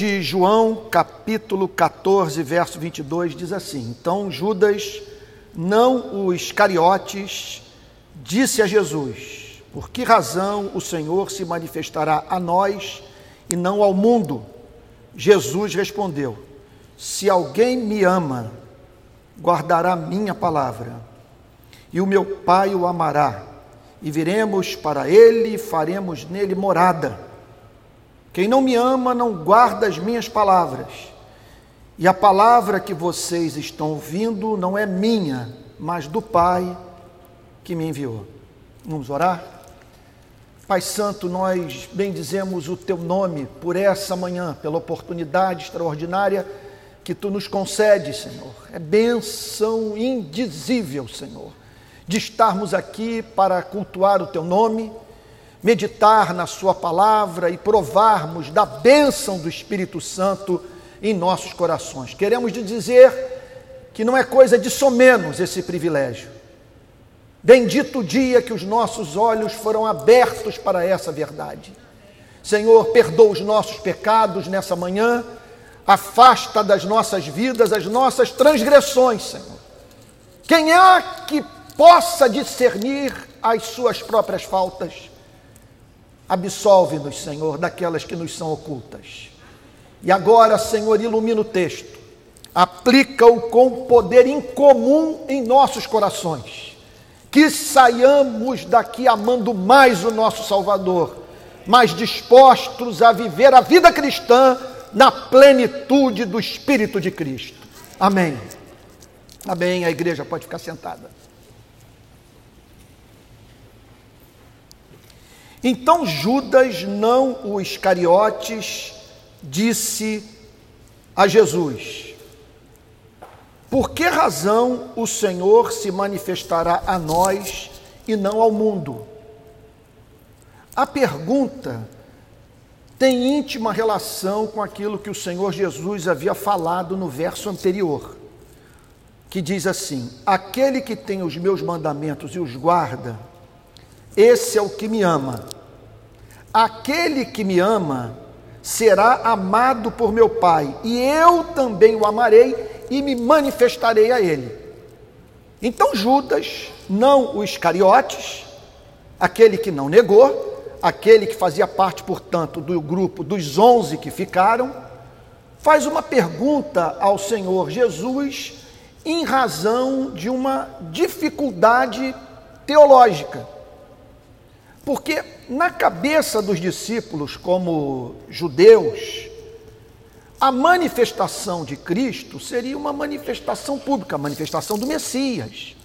de João, capítulo 14, verso 22, diz assim: Então Judas, não o Iscariotes, disse a Jesus: Por que razão o Senhor se manifestará a nós e não ao mundo? Jesus respondeu: Se alguém me ama, guardará minha palavra, e o meu Pai o amará, e viremos para ele e faremos nele morada. Quem não me ama não guarda as minhas palavras. E a palavra que vocês estão ouvindo não é minha, mas do Pai que me enviou. Vamos orar? Pai Santo, nós bendizemos o teu nome por essa manhã, pela oportunidade extraordinária que tu nos concedes, Senhor. É benção indizível, Senhor, de estarmos aqui para cultuar o teu nome meditar na Sua palavra e provarmos da bênção do Espírito Santo em nossos corações. Queremos dizer que não é coisa de somenos esse privilégio. Bendito o dia que os nossos olhos foram abertos para essa verdade. Senhor, perdoa os nossos pecados nessa manhã, afasta das nossas vidas as nossas transgressões, Senhor. Quem há que possa discernir as suas próprias faltas? Absolve-nos, Senhor, daquelas que nos são ocultas. E agora, Senhor, ilumina o texto, aplica-o com poder incomum em nossos corações. Que saiamos daqui amando mais o nosso Salvador, mais dispostos a viver a vida cristã na plenitude do Espírito de Cristo. Amém. Amém. A igreja pode ficar sentada. Então Judas, não o Iscariotes, disse a Jesus: Por que razão o Senhor se manifestará a nós e não ao mundo? A pergunta tem íntima relação com aquilo que o Senhor Jesus havia falado no verso anterior, que diz assim: Aquele que tem os meus mandamentos e os guarda, esse é o que me ama. Aquele que me ama será amado por meu Pai, e eu também o amarei e me manifestarei a ele. Então Judas, não o Iscariotes, aquele que não negou, aquele que fazia parte, portanto, do grupo dos onze que ficaram, faz uma pergunta ao Senhor Jesus em razão de uma dificuldade teológica. Porque na cabeça dos discípulos, como judeus, a manifestação de Cristo seria uma manifestação pública, a manifestação do Messias.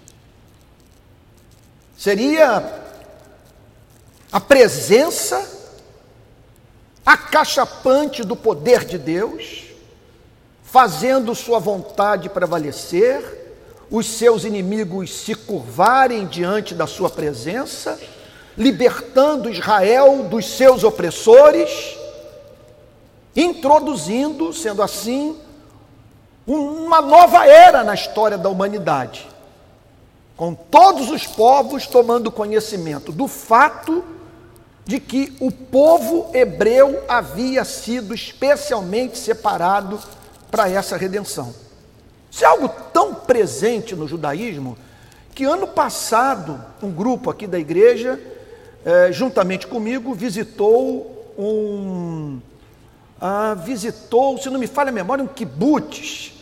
Seria a presença acachapante do poder de Deus, fazendo sua vontade prevalecer, os seus inimigos se curvarem diante da sua presença libertando Israel dos seus opressores, introduzindo, sendo assim, uma nova era na história da humanidade, com todos os povos tomando conhecimento do fato de que o povo hebreu havia sido especialmente separado para essa redenção. Isso é algo tão presente no judaísmo que ano passado um grupo aqui da igreja é, juntamente comigo, visitou um. Ah, visitou, se não me falha a memória, um kibbutz,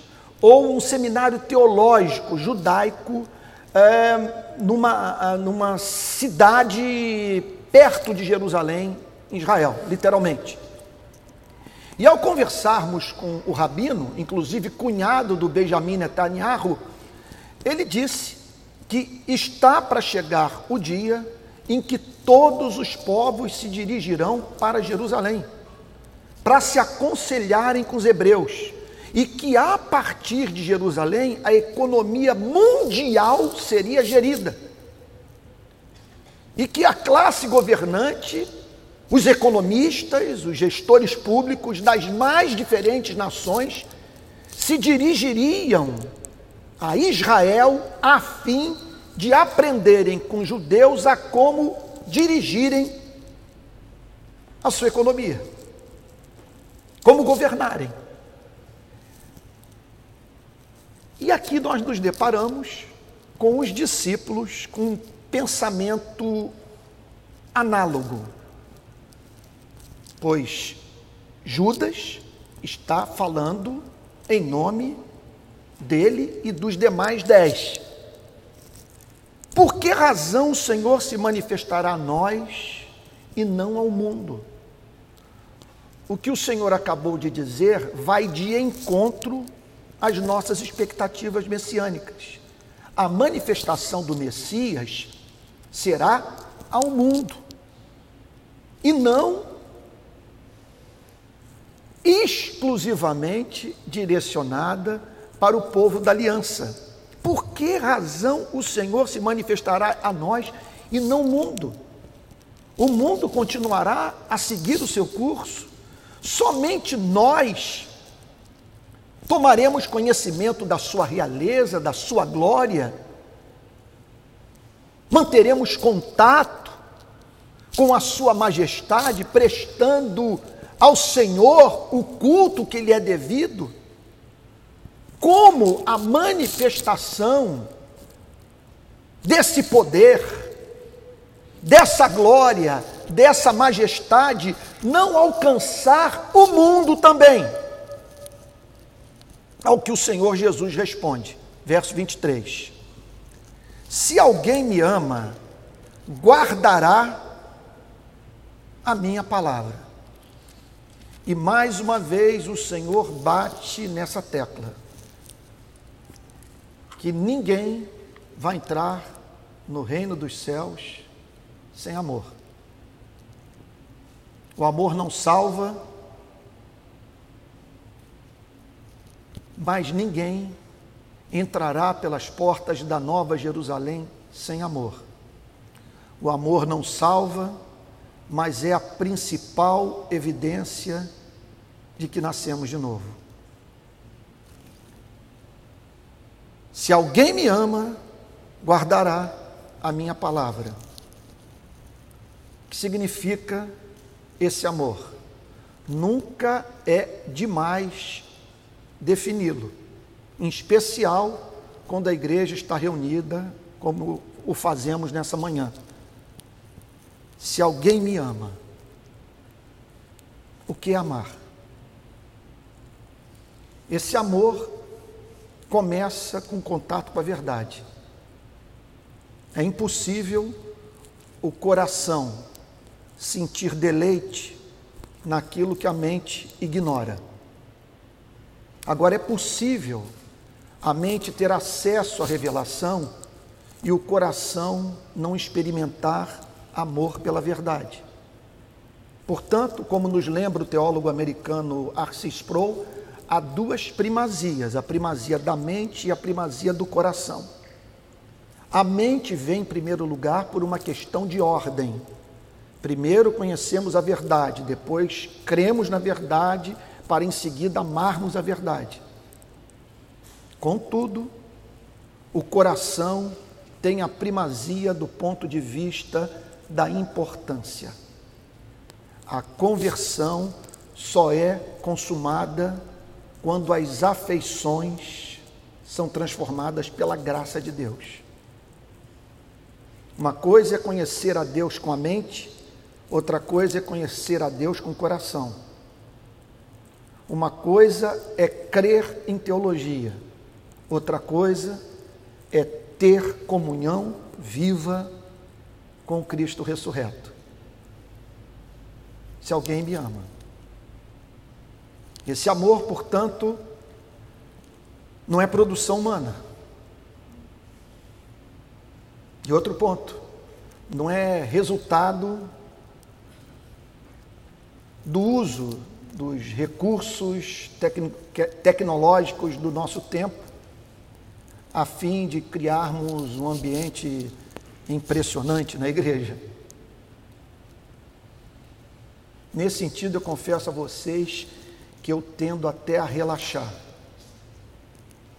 ou um seminário teológico judaico, é, numa, ah, numa cidade perto de Jerusalém, Israel, literalmente. E ao conversarmos com o rabino, inclusive cunhado do Benjamin Netanyahu, ele disse que está para chegar o dia em que todos os povos se dirigirão para Jerusalém, para se aconselharem com os hebreus, e que a partir de Jerusalém a economia mundial seria gerida. E que a classe governante, os economistas, os gestores públicos das mais diferentes nações se dirigiriam a Israel a fim de aprenderem com judeus a como dirigirem a sua economia. como governarem. E aqui nós nos deparamos com os discípulos com um pensamento análogo, pois Judas está falando em nome dele e dos demais dez. Por que razão o Senhor se manifestará a nós e não ao mundo? O que o Senhor acabou de dizer vai de encontro às nossas expectativas messiânicas. A manifestação do Messias será ao mundo e não exclusivamente direcionada para o povo da aliança. Por que razão o Senhor se manifestará a nós e não o mundo? O mundo continuará a seguir o seu curso. Somente nós tomaremos conhecimento da sua realeza, da sua glória. Manteremos contato com a sua majestade, prestando ao Senhor o culto que lhe é devido como a manifestação desse poder, dessa glória, dessa majestade não alcançar o mundo também. Ao que o Senhor Jesus responde, verso 23: Se alguém me ama, guardará a minha palavra. E mais uma vez o Senhor bate nessa tecla que ninguém vai entrar no reino dos céus sem amor. O amor não salva, mas ninguém entrará pelas portas da Nova Jerusalém sem amor. O amor não salva, mas é a principal evidência de que nascemos de novo. Se alguém me ama, guardará a minha palavra. O que significa esse amor? Nunca é demais defini-lo, em especial quando a igreja está reunida, como o fazemos nessa manhã. Se alguém me ama, o que é amar? Esse amor começa com contato com a verdade. É impossível o coração sentir deleite naquilo que a mente ignora. Agora, é possível a mente ter acesso à revelação e o coração não experimentar amor pela verdade. Portanto, como nos lembra o teólogo americano Arcis Sproul, há duas primazias: a primazia da mente e a primazia do coração. A mente vem em primeiro lugar por uma questão de ordem. Primeiro conhecemos a verdade, depois cremos na verdade, para em seguida amarmos a verdade. Contudo, o coração tem a primazia do ponto de vista da importância. A conversão só é consumada quando as afeições são transformadas pela graça de Deus. Uma coisa é conhecer a Deus com a mente, outra coisa é conhecer a Deus com o coração. Uma coisa é crer em teologia, outra coisa é ter comunhão viva com Cristo ressurreto. Se alguém me ama, esse amor, portanto, não é produção humana. E outro ponto, não é resultado do uso dos recursos tecnológicos do nosso tempo, a fim de criarmos um ambiente impressionante na igreja. Nesse sentido, eu confesso a vocês que eu tendo até a relaxar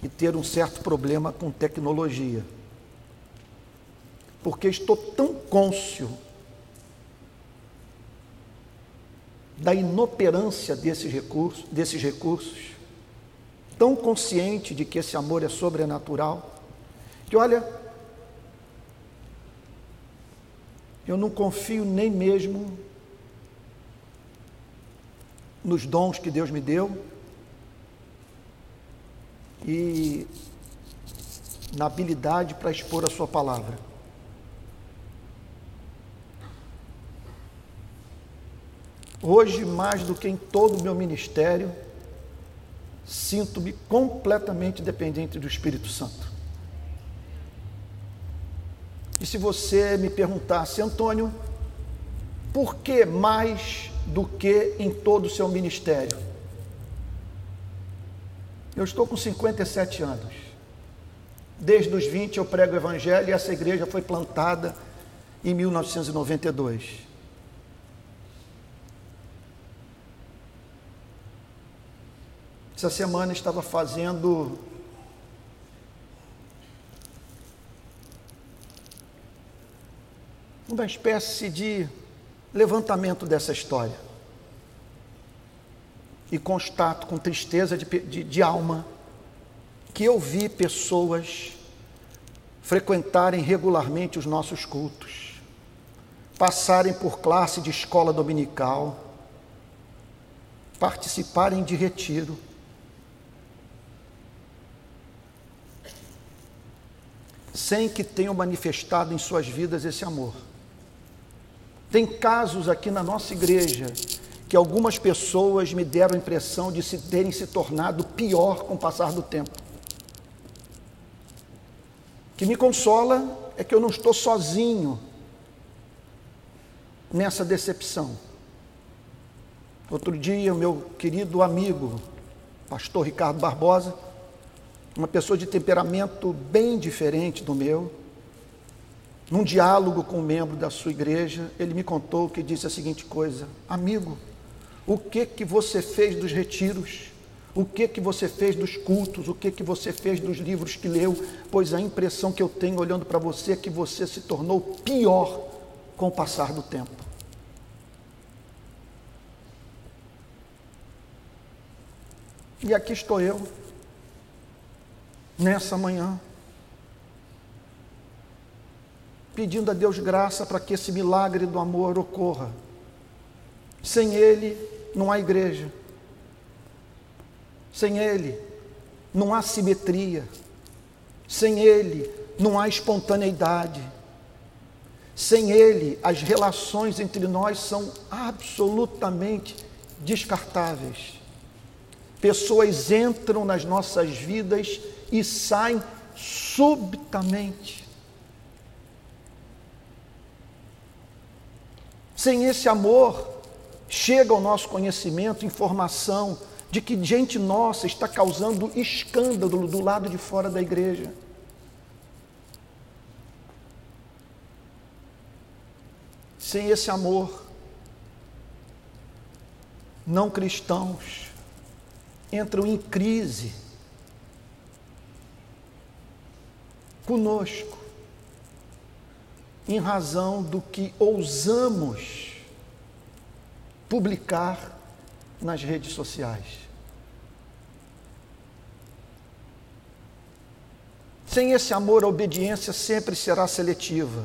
e ter um certo problema com tecnologia. Porque estou tão cônscio da inoperância desses recursos, desses recursos, tão consciente de que esse amor é sobrenatural, que olha, eu não confio nem mesmo nos dons que Deus me deu e na habilidade para expor a Sua palavra. Hoje, mais do que em todo o meu ministério, sinto-me completamente dependente do Espírito Santo. E se você me perguntasse, Antônio, por que mais do que em todo o seu ministério? Eu estou com 57 anos. Desde os 20 eu prego o Evangelho e essa igreja foi plantada em 1992. Essa semana estava fazendo uma espécie de levantamento dessa história. E constato com tristeza de, de, de alma que eu vi pessoas frequentarem regularmente os nossos cultos, passarem por classe de escola dominical, participarem de retiro, sem que tenham manifestado em suas vidas esse amor. Tem casos aqui na nossa igreja que algumas pessoas me deram a impressão de se terem se tornado pior com o passar do tempo. O que me consola é que eu não estou sozinho nessa decepção. Outro dia, meu querido amigo, pastor Ricardo Barbosa, uma pessoa de temperamento bem diferente do meu, num diálogo com um membro da sua igreja, ele me contou que disse a seguinte coisa: Amigo, o que que você fez dos retiros? O que que você fez dos cultos? O que que você fez dos livros que leu? Pois a impressão que eu tenho olhando para você é que você se tornou pior com o passar do tempo. E aqui estou eu, nessa manhã, pedindo a Deus graça para que esse milagre do amor ocorra. Sem Ele, não há igreja. Sem Ele, não há simetria. Sem Ele, não há espontaneidade. Sem Ele, as relações entre nós são absolutamente descartáveis. Pessoas entram nas nossas vidas e saem subitamente. Sem esse amor, chega ao nosso conhecimento informação de que gente nossa está causando escândalo do lado de fora da igreja. Sem esse amor, não cristãos entram em crise conosco, em razão do que ousamos publicar nas redes sociais. Sem esse amor, a obediência sempre será seletiva.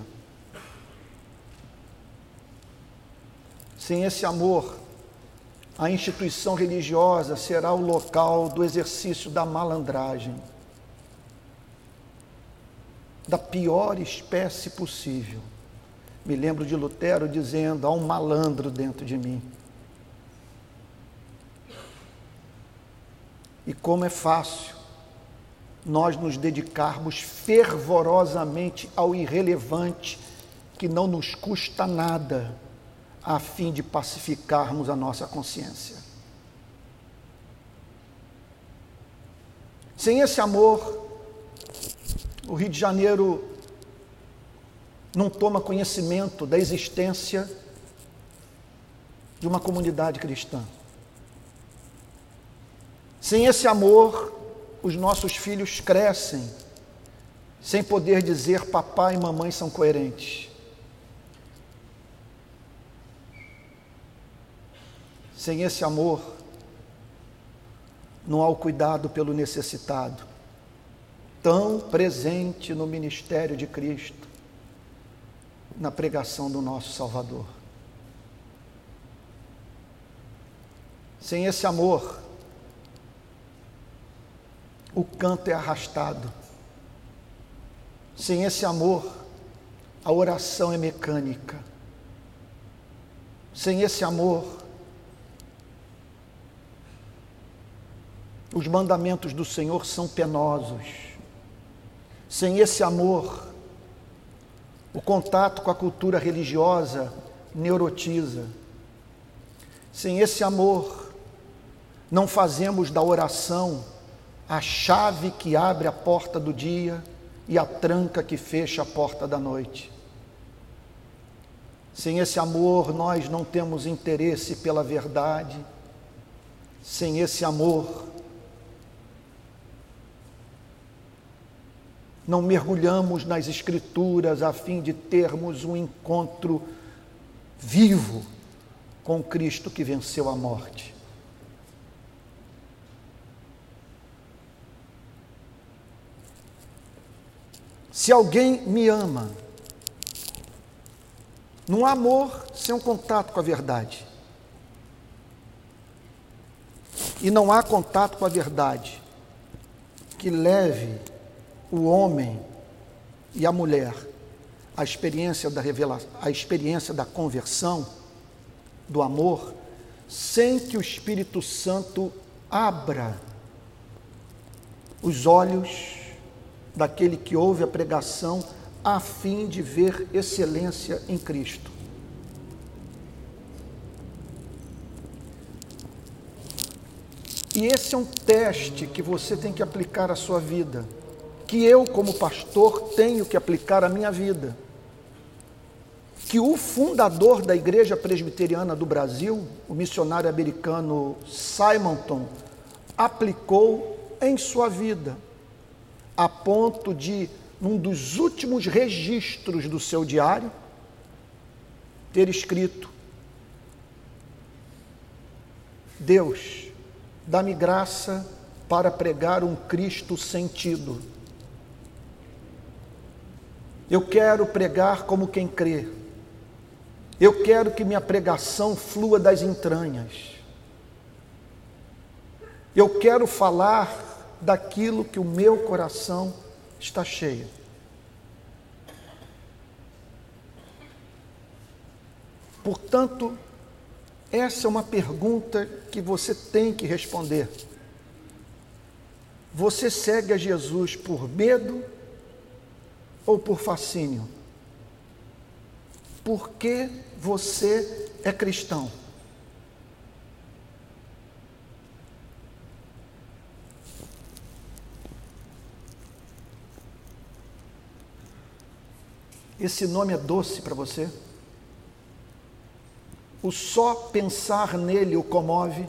Sem esse amor, a instituição religiosa será o local do exercício da malandragem da pior espécie possível. Me lembro de Lutero dizendo: há um malandro dentro de mim. E como é fácil nós nos dedicarmos fervorosamente ao irrelevante que não nos custa nada, a fim de pacificarmos a nossa consciência. Sem esse amor, o Rio de Janeiro não toma conhecimento da existência de uma comunidade cristã. Sem esse amor, os nossos filhos crescem sem poder dizer papai e mamãe são coerentes. Sem esse amor, não há o cuidado pelo necessitado, tão presente no ministério de Cristo, na pregação do nosso Salvador. Sem esse amor, o canto é arrastado. Sem esse amor, a oração é mecânica. Sem esse amor, os mandamentos do Senhor são penosos. Sem esse amor, o contato com a cultura religiosa neurotiza. Sem esse amor, não fazemos da oração a chave que abre a porta do dia e a tranca que fecha a porta da noite. Sem esse amor, nós não temos interesse pela verdade. Sem esse amor, não mergulhamos nas Escrituras a fim de termos um encontro vivo com Cristo que venceu a morte. Se alguém me ama, não há amor sem um contato com a verdade. E não há contato com a verdade que leve o homem e a mulher à experiência da revelação, à experiência da conversão, do amor, sem que o Espírito Santo abra os olhos daquele que ouve a pregação a fim de ver excelência em Cristo. E esse é um teste que você tem que aplicar à sua vida, que eu, como pastor, tenho que aplicar à minha vida. Que o fundador da Igreja Presbiteriana do Brasil, o missionário americano Simonton, aplicou em sua vida a ponto de, num dos últimos registros do seu diário, ter escrito: Deus, dá-me graça para pregar um Cristo sentido. Eu quero pregar como quem crê. Eu quero que minha pregação flua das entranhas. Eu quero falar daquilo que o meu coração está cheio. Portanto, essa é uma pergunta que você tem que responder. Você segue a Jesus por medo ou por fascínio? Por que você é cristão? Esse nome é doce para você? O só pensar nele o comove?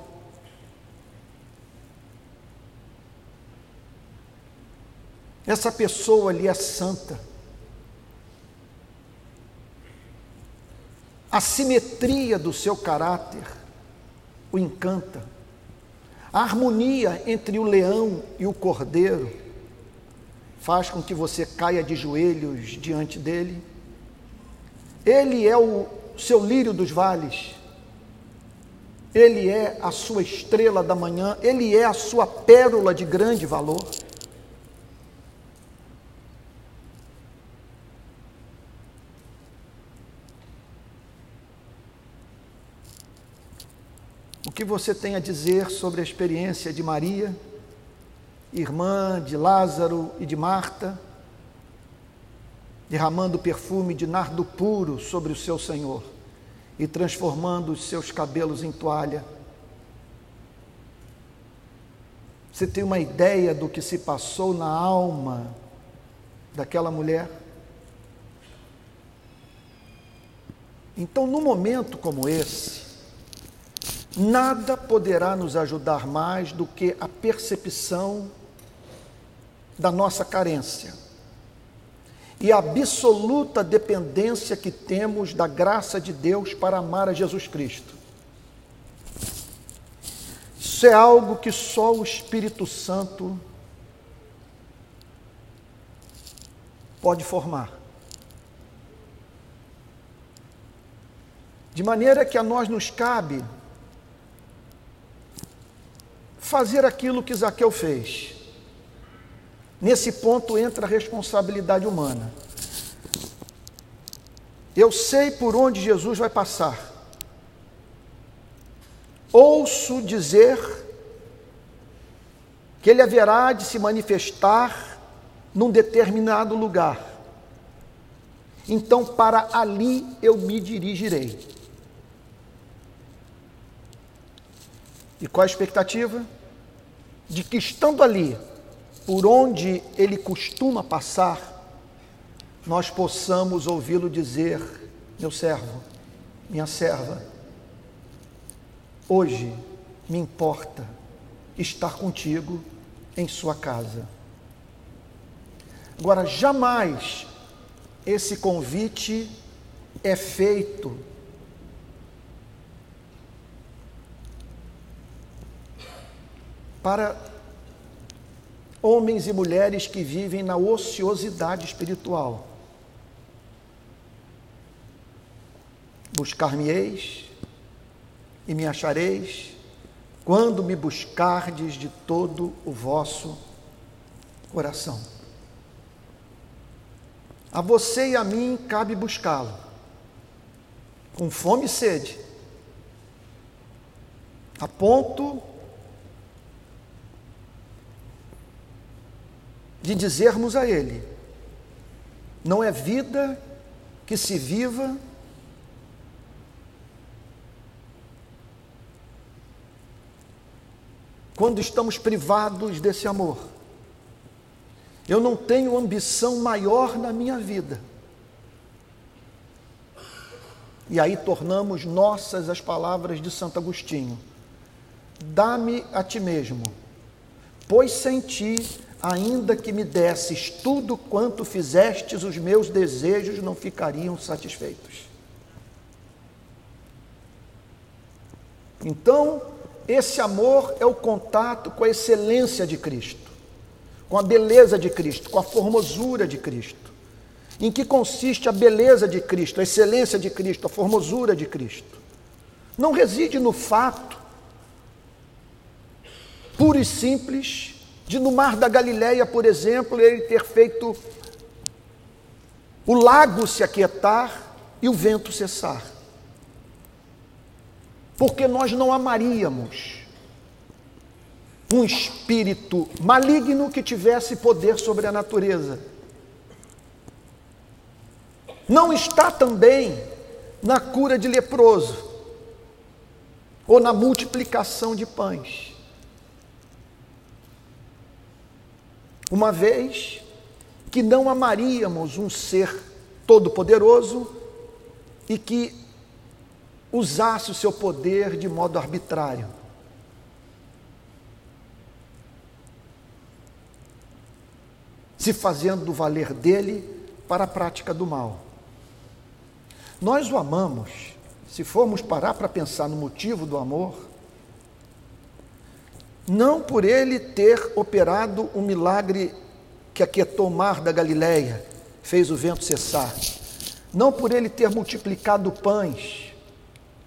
Essa pessoa ali é santa. A simetria do seu caráter o encanta. A harmonia entre o leão e o cordeiro faz com que você caia de joelhos diante dele. Ele é o seu lírio dos vales. Ele é a sua estrela da manhã, ele é a sua pérola de grande valor. Que você tem a dizer sobre a experiência de Maria? irmã de Lázaro e de Marta, derramando perfume de nardo puro sobre o seu Senhor e transformando os seus cabelos em toalha. Você tem uma ideia do que se passou na alma daquela mulher? Então, num momento como esse, nada poderá nos ajudar mais do que a percepção da nossa carência e a absoluta dependência que temos da graça de Deus para amar a Jesus Cristo. Isso é algo que só o Espírito Santo pode formar. De maneira que a nós nos cabe fazer aquilo que Zaqueu fez. Nesse ponto entra a responsabilidade humana. Eu sei por onde Jesus vai passar. Ouço dizer que ele haverá de se manifestar num determinado lugar. Então, para ali eu me dirigirei. E qual a expectativa? De que estando ali, por onde ele costuma passar, nós possamos ouvi-lo dizer: Meu servo, minha serva, hoje me importa estar contigo em sua casa. Agora, jamais esse convite é feito para homens e mulheres que vivem na ociosidade espiritual. Buscar-me-eis e me achareis quando me buscardes de todo o vosso coração. A você e a mim cabe buscá-lo, com fome e sede, a ponto de dizermos a Ele: não é vida que se viva quando estamos privados desse amor. Eu não tenho ambição maior na minha vida. E aí tornamos nossas as palavras de Santo Agostinho: Dá-me a ti mesmo, pois sem ti ainda que me desses tudo quanto fizestes, os meus desejos não ficariam satisfeitos. Então, esse amor é o contato com a excelência de Cristo, com a beleza de Cristo, com a formosura de Cristo. Em que consiste a beleza de Cristo, a excelência de Cristo, a formosura de Cristo? Não reside no fato puro e simples de no mar da Galileia, por exemplo, ele ter feito o lago se aquietar e o vento cessar. Porque nós não amaríamos um espírito maligno que tivesse poder sobre a natureza. Não está também na cura de leproso ou na multiplicação de pães. Uma vez que não amaríamos um ser todo-poderoso e que usasse o seu poder de modo arbitrário. Se fazendo valer dele para a prática do mal. Nós o amamos, se formos parar para pensar no motivo do amor, não por ele ter operado um milagre que aquietou o mar da Galileia, fez o vento cessar, não por ele ter multiplicado pães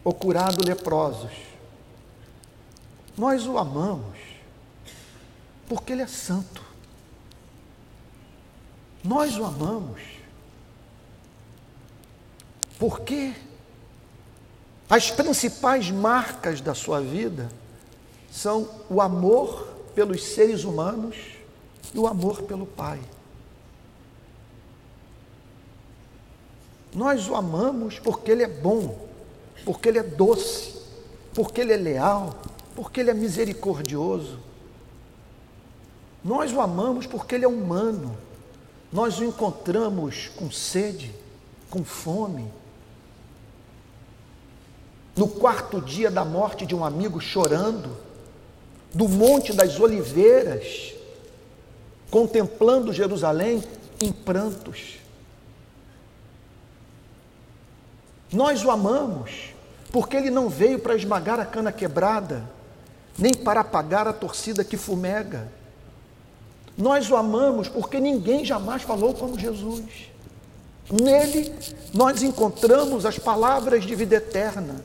ou curado leprosos. Nós o amamos porque ele é santo. Nós o amamos porque as principais marcas da sua vida são o amor pelos seres humanos e o amor pelo Pai. Nós o amamos porque Ele é bom, porque Ele é doce, porque Ele é leal, porque Ele é misericordioso. Nós o amamos porque Ele é humano. Nós o encontramos com sede, com fome. No quarto dia da morte de um amigo, chorando, do Monte das Oliveiras, contemplando Jerusalém em prantos. Nós o amamos, porque ele não veio para esmagar a cana quebrada, nem para apagar a torcida que fumega. Nós o amamos porque ninguém jamais falou como Jesus. Nele nós encontramos as palavras de vida eterna.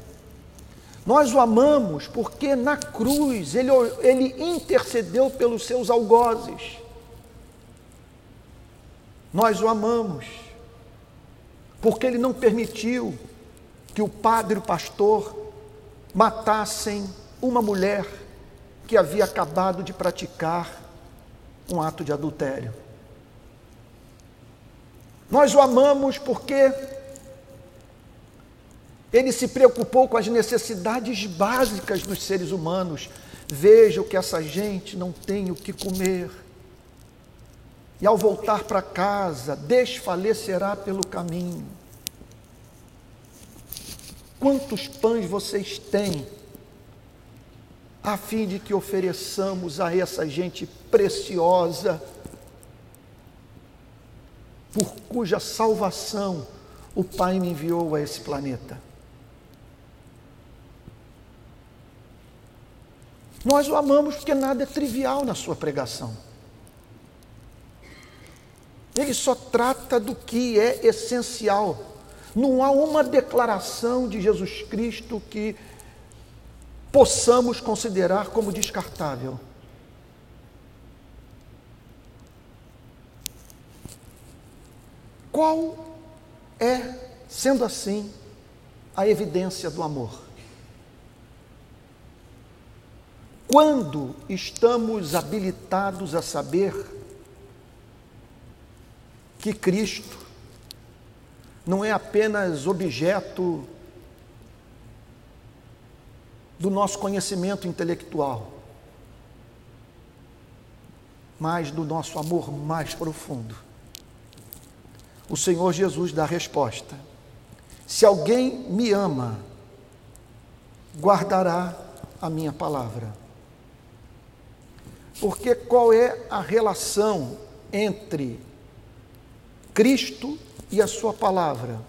Nós o amamos porque na cruz ele, ele intercedeu pelos seus algozes. Nós o amamos porque ele não permitiu que o padre e o pastor matassem uma mulher que havia acabado de praticar um ato de adultério. Nós o amamos porque ele se preocupou com as necessidades básicas dos seres humanos. Veja o que essa gente não tem o que comer. E ao voltar para casa, desfalecerá pelo caminho. Quantos pães vocês têm a fim de que ofereçamos a essa gente preciosa, por cuja salvação o Pai me enviou a esse planeta. Nós o amamos porque nada é trivial na sua pregação. Ele só trata do que é essencial. Não há uma declaração de Jesus Cristo que possamos considerar como descartável. Qual é, sendo assim, a evidência do amor? Quando estamos habilitados a saber que Cristo não é apenas objeto do nosso conhecimento intelectual, mas do nosso amor mais profundo. O Senhor Jesus dá a resposta: Se alguém me ama, guardará a minha palavra. Porque qual é a relação entre Cristo e a Sua palavra?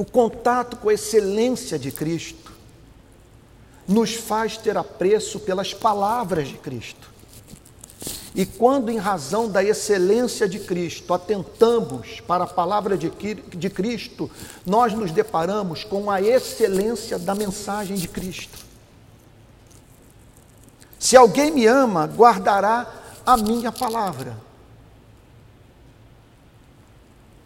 o contato com a excelência de Cristo nos faz ter apreço pelas palavras de Cristo. E quando, em razão da excelência de Cristo, atentamos para a palavra de, de Cristo, nós nos deparamos com a excelência da mensagem de Cristo. Se alguém me ama, guardará a minha palavra.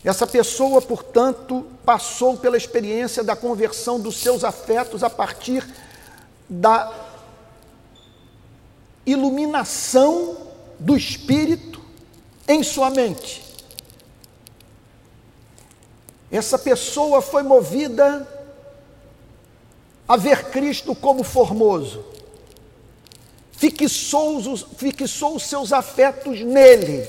Essa pessoa, portanto, passou pela experiência da conversão dos seus afetos a partir da iluminação do Espírito em sua mente. Essa pessoa foi movida a ver Cristo como formoso, fixou os, fixou os seus afetos nele,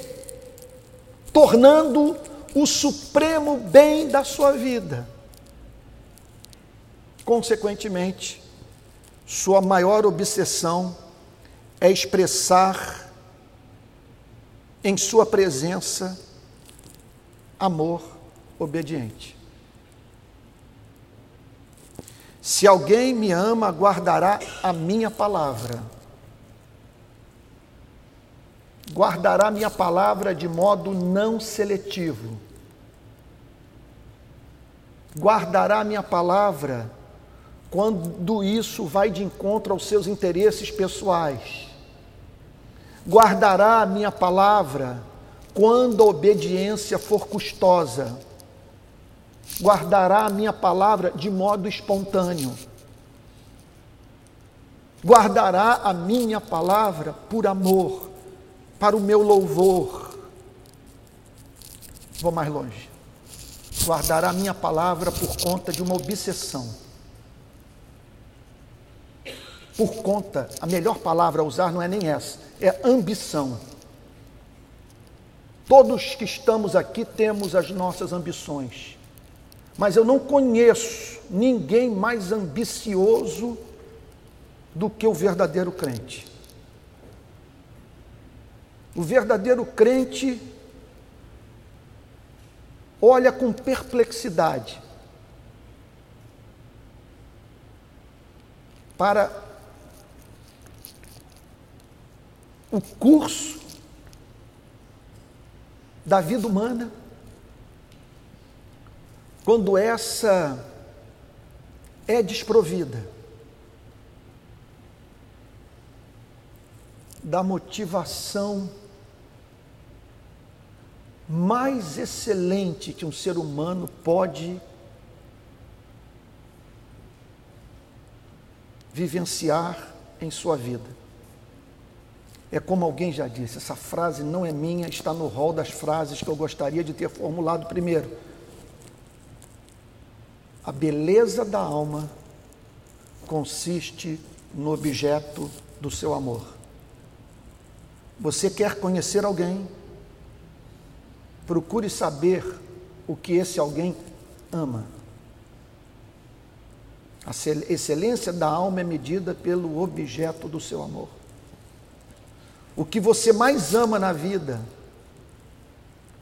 tornando o supremo bem da sua vida. Consequentemente, sua maior obsessão é expressar em sua presença amor obediente. Se alguém me ama, guardará a minha palavra guardará minha palavra de modo não seletivo. Guardará minha palavra quando isso vai de encontro aos seus interesses pessoais. Guardará a minha palavra quando a obediência for custosa. Guardará a minha palavra de modo espontâneo. Guardará a minha palavra por amor para o meu louvor. Vou mais longe. Guardará a minha palavra por conta de uma obsessão. Por conta, a melhor palavra a usar não é nem essa, é ambição. Todos que estamos aqui temos as nossas ambições, mas eu não conheço ninguém mais ambicioso do que o verdadeiro crente. O verdadeiro crente olha com perplexidade para o curso da vida humana, quando essa é desprovida da motivação mais excelente que um ser humano pode vivenciar em sua vida. É como alguém já disse, essa frase não é minha, está no rol das frases que eu gostaria de ter formulado primeiro. A beleza da alma consiste no objeto do seu amor. Você quer conhecer alguém? Procure saber o que esse alguém ama. A excelência da alma é medida pelo objeto do seu amor. O que você mais ama na vida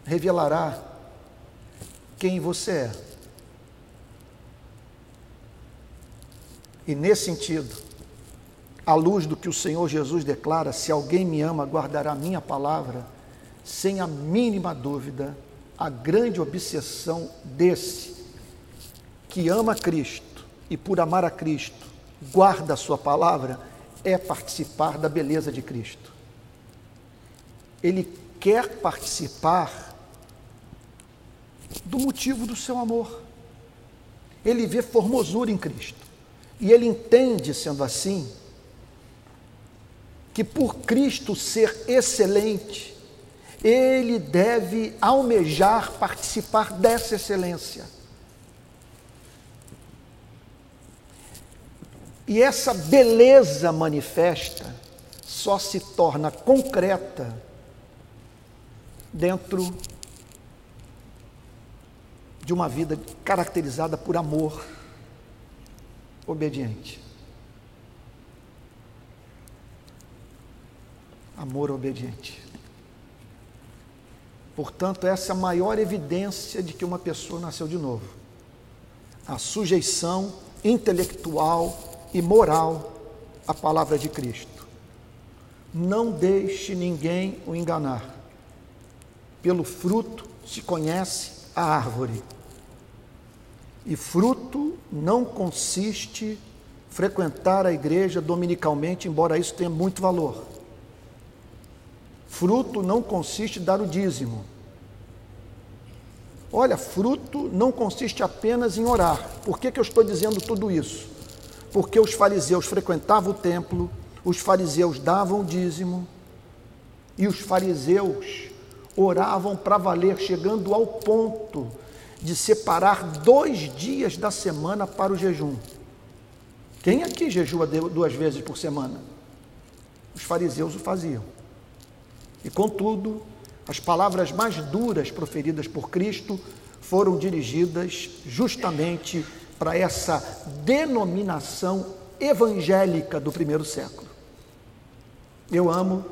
revelará quem você é. E nesse sentido, à luz do que o Senhor Jesus declara: se alguém me ama, guardará minha palavra, sem a mínima dúvida, a grande obsessão desse que ama Cristo e por amar a Cristo, guarda a sua palavra, é participar da beleza de Cristo. Ele quer participar do motivo do seu amor. Ele vê formosura em Cristo. E ele entende, sendo assim, que por Cristo ser excelente, ele deve almejar participar dessa excelência. E essa beleza manifesta só se torna concreta dentro de uma vida caracterizada por amor obediente. Amor obediente. Portanto, essa é a maior evidência de que uma pessoa nasceu de novo. A sujeição intelectual e moral a palavra de Cristo. Não deixe ninguém o enganar. Pelo fruto se conhece a árvore. E fruto não consiste frequentar a igreja dominicalmente, embora isso tenha muito valor. Fruto não consiste dar o dízimo. Olha, fruto não consiste apenas em orar. Por que, que eu estou dizendo tudo isso? porque os fariseus frequentavam o templo, os fariseus davam o dízimo e os fariseus oravam para valer, chegando ao ponto de separar dois dias da semana para o jejum. Quem aqui jejua duas vezes por semana? Os fariseus o faziam. E contudo, as palavras mais duras proferidas por Cristo foram dirigidas justamente para essa denominação evangélica do primeiro século. Eu amo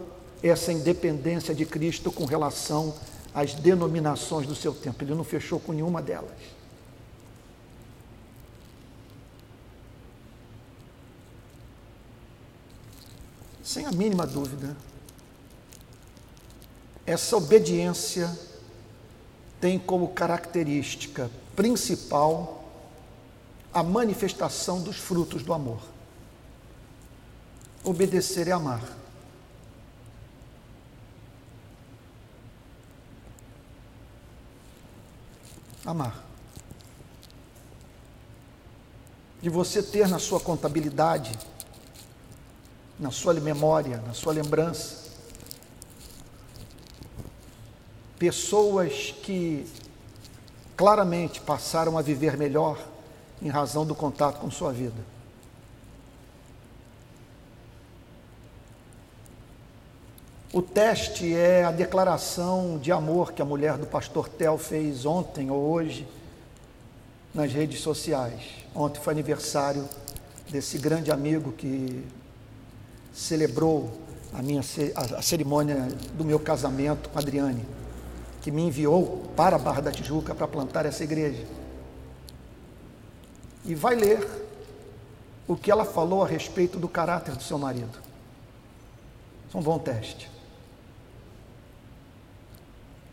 essa independência de Cristo com relação às denominações do seu tempo. Ele não fechou com nenhuma delas. Sem a mínima dúvida, essa obediência tem como característica principal a manifestação dos frutos do amor. Obedecer é amar. Amar. De você ter na sua contabilidade, na sua memória, na sua lembrança, pessoas que claramente passaram a viver melhor em razão do contato com sua vida. O teste é a declaração de amor que a mulher do pastor Tel fez ontem ou hoje nas redes sociais. Ontem foi aniversário desse grande amigo que celebrou a minha a cerimônia do meu casamento com a Adriane, que me enviou para a Barra da Tijuca para plantar essa igreja e vai ler o que ela falou a respeito do caráter do seu marido. É um bom teste.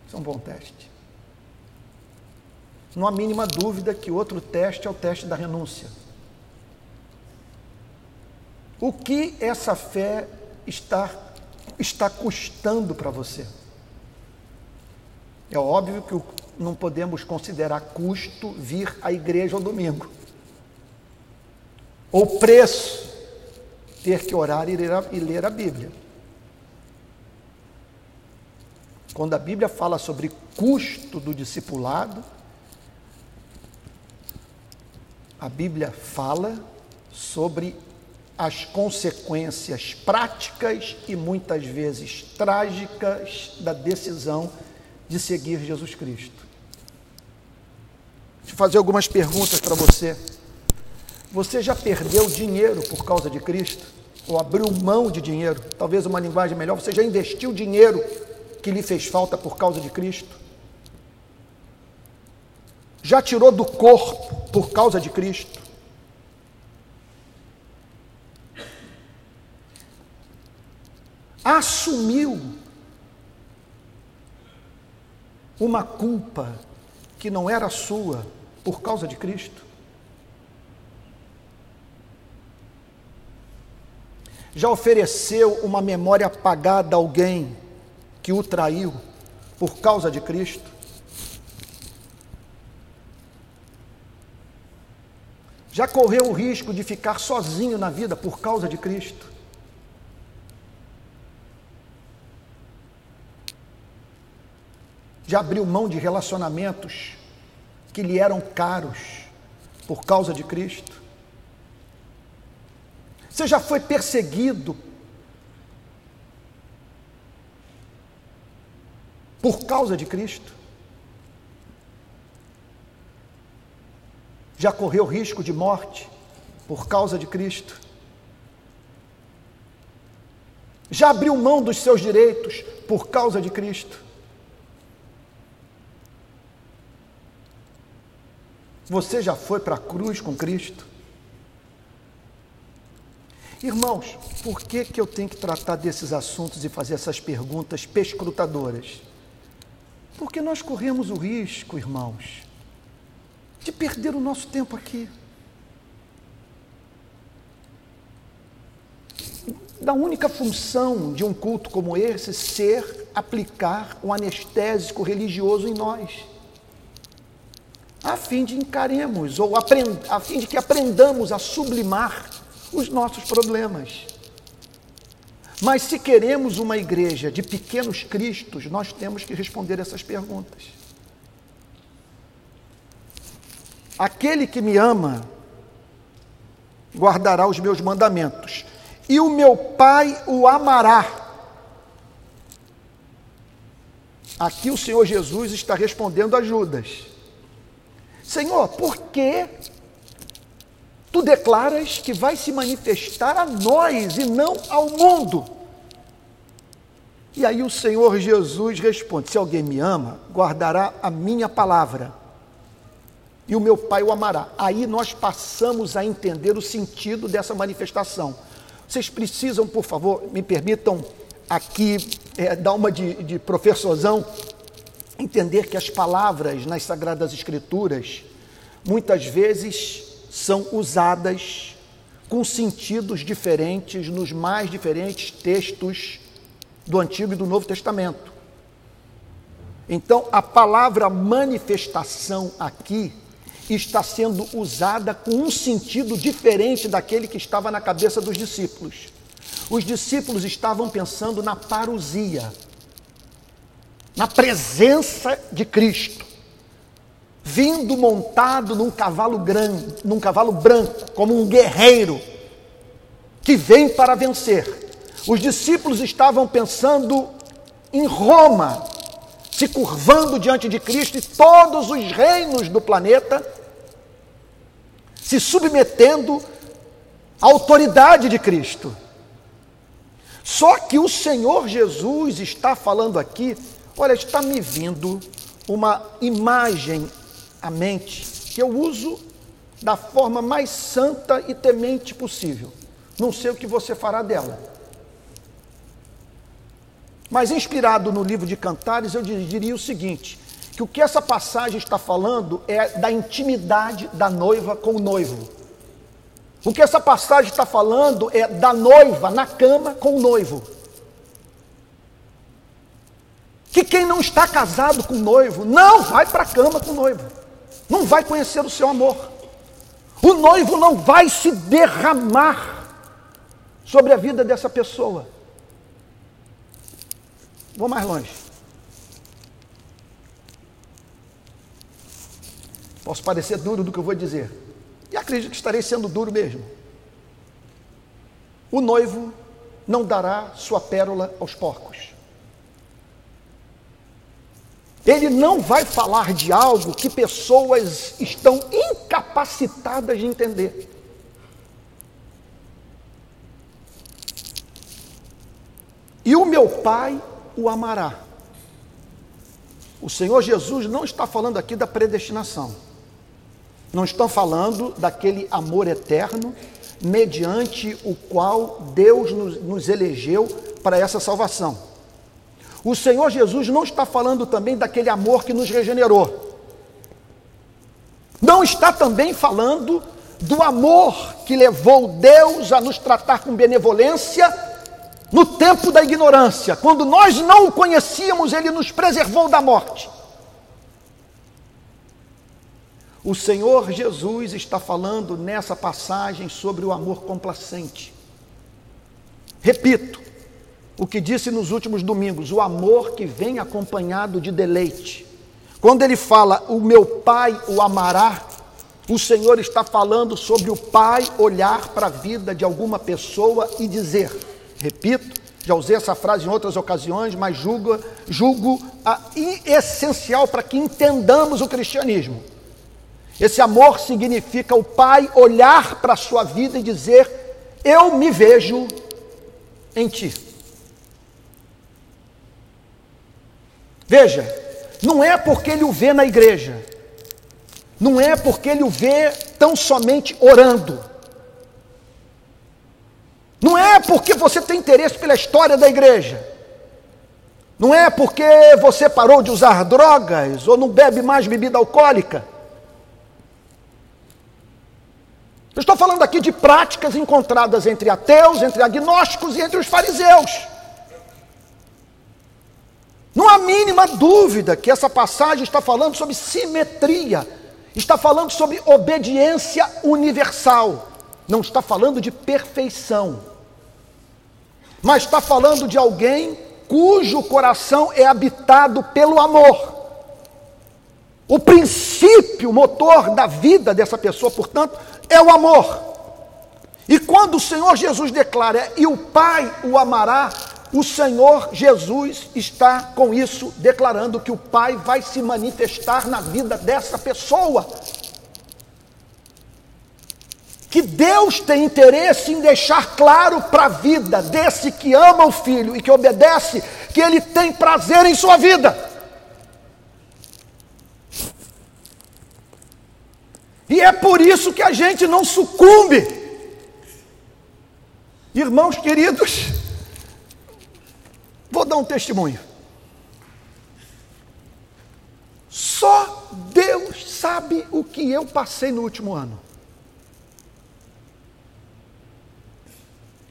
Isso é um bom teste. Não há mínima dúvida que outro teste é o teste da renúncia. O que essa fé está, está custando para você? É óbvio que não podemos considerar custo vir à igreja ao domingo. Ou preço ter que orar e ler a, e ler a Bíblia. Quando a Bíblia fala sobre custo do discipulado, a Bíblia fala sobre as consequências práticas e muitas vezes trágicas da decisão de seguir Jesus Cristo. Deixa eu fazer algumas perguntas para você. Você já perdeu dinheiro por causa de Cristo? Ou abriu mão de dinheiro? Talvez uma linguagem melhor, você já investiu dinheiro que lhe fez falta por causa de Cristo? Já tirou do corpo por causa de Cristo? Assumiu uma culpa que não era sua por causa de Cristo? Já ofereceu uma memória apagada a alguém que o traiu por causa de Cristo? Já correu o risco de ficar sozinho na vida por causa de Cristo? Já abriu mão de relacionamentos que lhe eram caros por causa de Cristo? Você já foi perseguido por causa de Cristo? Já correu risco de morte por causa de Cristo? Já abriu mão dos seus direitos por causa de Cristo? Você já foi para a cruz com Cristo? Irmãos, por que, que eu tenho que tratar desses assuntos e fazer essas perguntas perscrutadoras? Porque nós corremos o risco, irmãos, de perder o nosso tempo aqui. Da única função de um culto como esse ser aplicar um anestésico religioso em nós, a fim de encaremos ou a fim de que aprendamos a sublimar os nossos problemas. Mas se queremos uma igreja de pequenos cristos, nós temos que responder essas perguntas. Aquele que me ama guardará os meus mandamentos, e o meu Pai o amará. Aqui o Senhor Jesus está respondendo a Judas: Senhor, por que tu declaras que vai se manifestar a nós e não ao mundo. E aí o Senhor Jesus responde: Se alguém me ama, guardará a minha palavra, e o meu Pai o amará. Aí nós passamos a entender o sentido dessa manifestação. Vocês precisam, por favor, me permitam aqui é, dar uma de, de professorzão, entender que as palavras nas Sagradas Escrituras, muitas vezes são usadas com sentidos diferentes nos mais diferentes textos do Antigo e do Novo Testamento. Então, a palavra manifestação aqui está sendo usada com um sentido diferente daquele que estava na cabeça dos discípulos. Os discípulos estavam pensando na parousia, na presença de Cristo vindo montado num cavalo grande, num cavalo branco, como um guerreiro que vem para vencer. Os discípulos estavam pensando em Roma, se curvando diante de Cristo e todos os reinos do planeta se submetendo à autoridade de Cristo. Só que o Senhor Jesus está falando aqui, olha, está me vindo uma imagem a mente, que eu uso da forma mais santa e temente possível. Não sei o que você fará dela. Mas inspirado no livro de Cantares, eu diria o seguinte: que o que essa passagem está falando é da intimidade da noiva com o noivo. O que essa passagem está falando é da noiva na cama com o noivo. Que quem não está casado com o noivo não vai para a cama com o noivo, não vai conhecer o seu amor. O noivo não vai se derramar sobre a vida dessa pessoa. Vou mais longe. Posso parecer duro do que eu vou dizer. E acredito que estarei sendo duro mesmo. O noivo não dará sua pérola aos porcos. Ele não vai falar de algo que pessoas estão incapacitadas de entender. E o meu Pai o amará. O Senhor Jesus não está falando aqui da predestinação. Não está falando daquele amor eterno mediante o qual Deus nos, nos elegeu para essa salvação. O Senhor Jesus não está falando também daquele amor que nos regenerou. Não está também falando do amor que levou Deus a nos tratar com benevolência no tempo da ignorância, quando nós não o conhecíamos, ele nos preservou da morte. O Senhor Jesus está falando nessa passagem sobre o amor complacente. Repito, o que disse nos últimos domingos, o amor que vem acompanhado de deleite. Quando ele fala, o meu Pai o amará, o Senhor está falando sobre o Pai olhar para a vida de alguma pessoa e dizer: Repito, já usei essa frase em outras ocasiões, mas julgo, julgo a essencial para que entendamos o cristianismo. Esse amor significa o pai olhar para a sua vida e dizer: Eu me vejo em ti. Veja, não é porque ele o vê na igreja, não é porque ele o vê tão somente orando, não é porque você tem interesse pela história da igreja. Não é porque você parou de usar drogas ou não bebe mais bebida alcoólica. Eu estou falando aqui de práticas encontradas entre ateus, entre agnósticos e entre os fariseus. Não há mínima dúvida que essa passagem está falando sobre simetria, está falando sobre obediência universal não está falando de perfeição, mas está falando de alguém cujo coração é habitado pelo amor. O princípio, motor da vida dessa pessoa, portanto, é o amor. E quando o Senhor Jesus declara, e o Pai o amará, o Senhor Jesus está com isso declarando que o Pai vai se manifestar na vida dessa pessoa que Deus tem interesse em deixar claro para a vida desse que ama o filho e que obedece, que ele tem prazer em sua vida. E é por isso que a gente não sucumbe. Irmãos queridos, vou dar um testemunho. Só Deus sabe o que eu passei no último ano.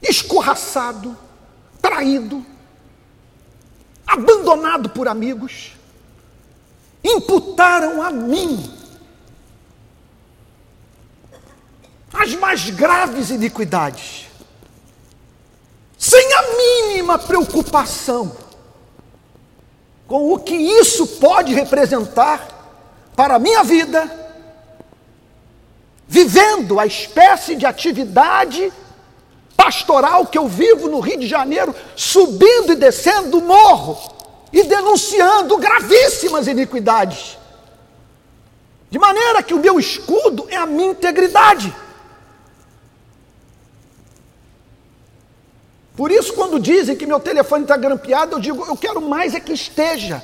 escorraçado, traído, abandonado por amigos, imputaram a mim as mais graves iniquidades, sem a mínima preocupação com o que isso pode representar para a minha vida, vivendo a espécie de atividade pastoral que eu vivo no Rio de Janeiro, subindo e descendo do morro e denunciando gravíssimas iniquidades. De maneira que o meu escudo é a minha integridade. Por isso, quando dizem que meu telefone está grampeado, eu digo, eu quero mais é que esteja.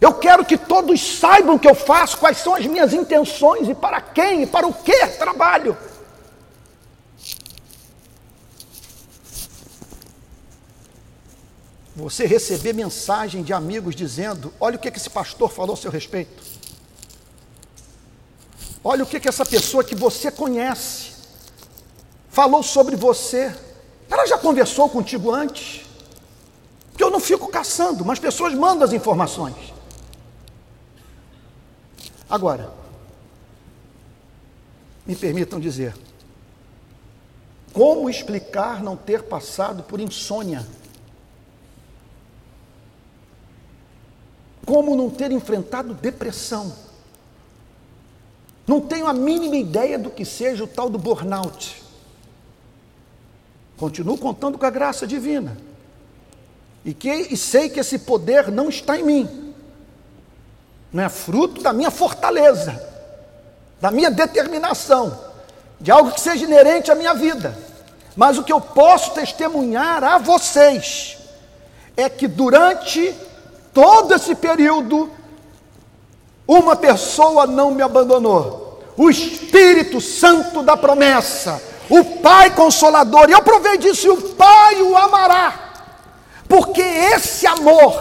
Eu quero que todos saibam o que eu faço, quais são as minhas intenções e para quem e para o que trabalho. Você receber mensagem de amigos dizendo: olha o que esse pastor falou a seu respeito. Olha o que essa pessoa que você conhece falou sobre você. Ela já conversou contigo antes? Porque eu não fico caçando, mas pessoas mandam as informações. Agora, me permitam dizer, como explicar não ter passado por insônia? Como não ter enfrentado depressão? Não tenho a mínima ideia do que seja o tal do burnout. Continuo contando com a graça divina. E, que, e sei que esse poder não está em mim. Não é fruto da minha fortaleza, da minha determinação, de algo que seja inerente à minha vida. Mas o que eu posso testemunhar a vocês é que durante todo esse período, uma pessoa não me abandonou. O Espírito Santo da promessa, o Pai Consolador, e eu provei disso, e o Pai o amará, porque esse amor,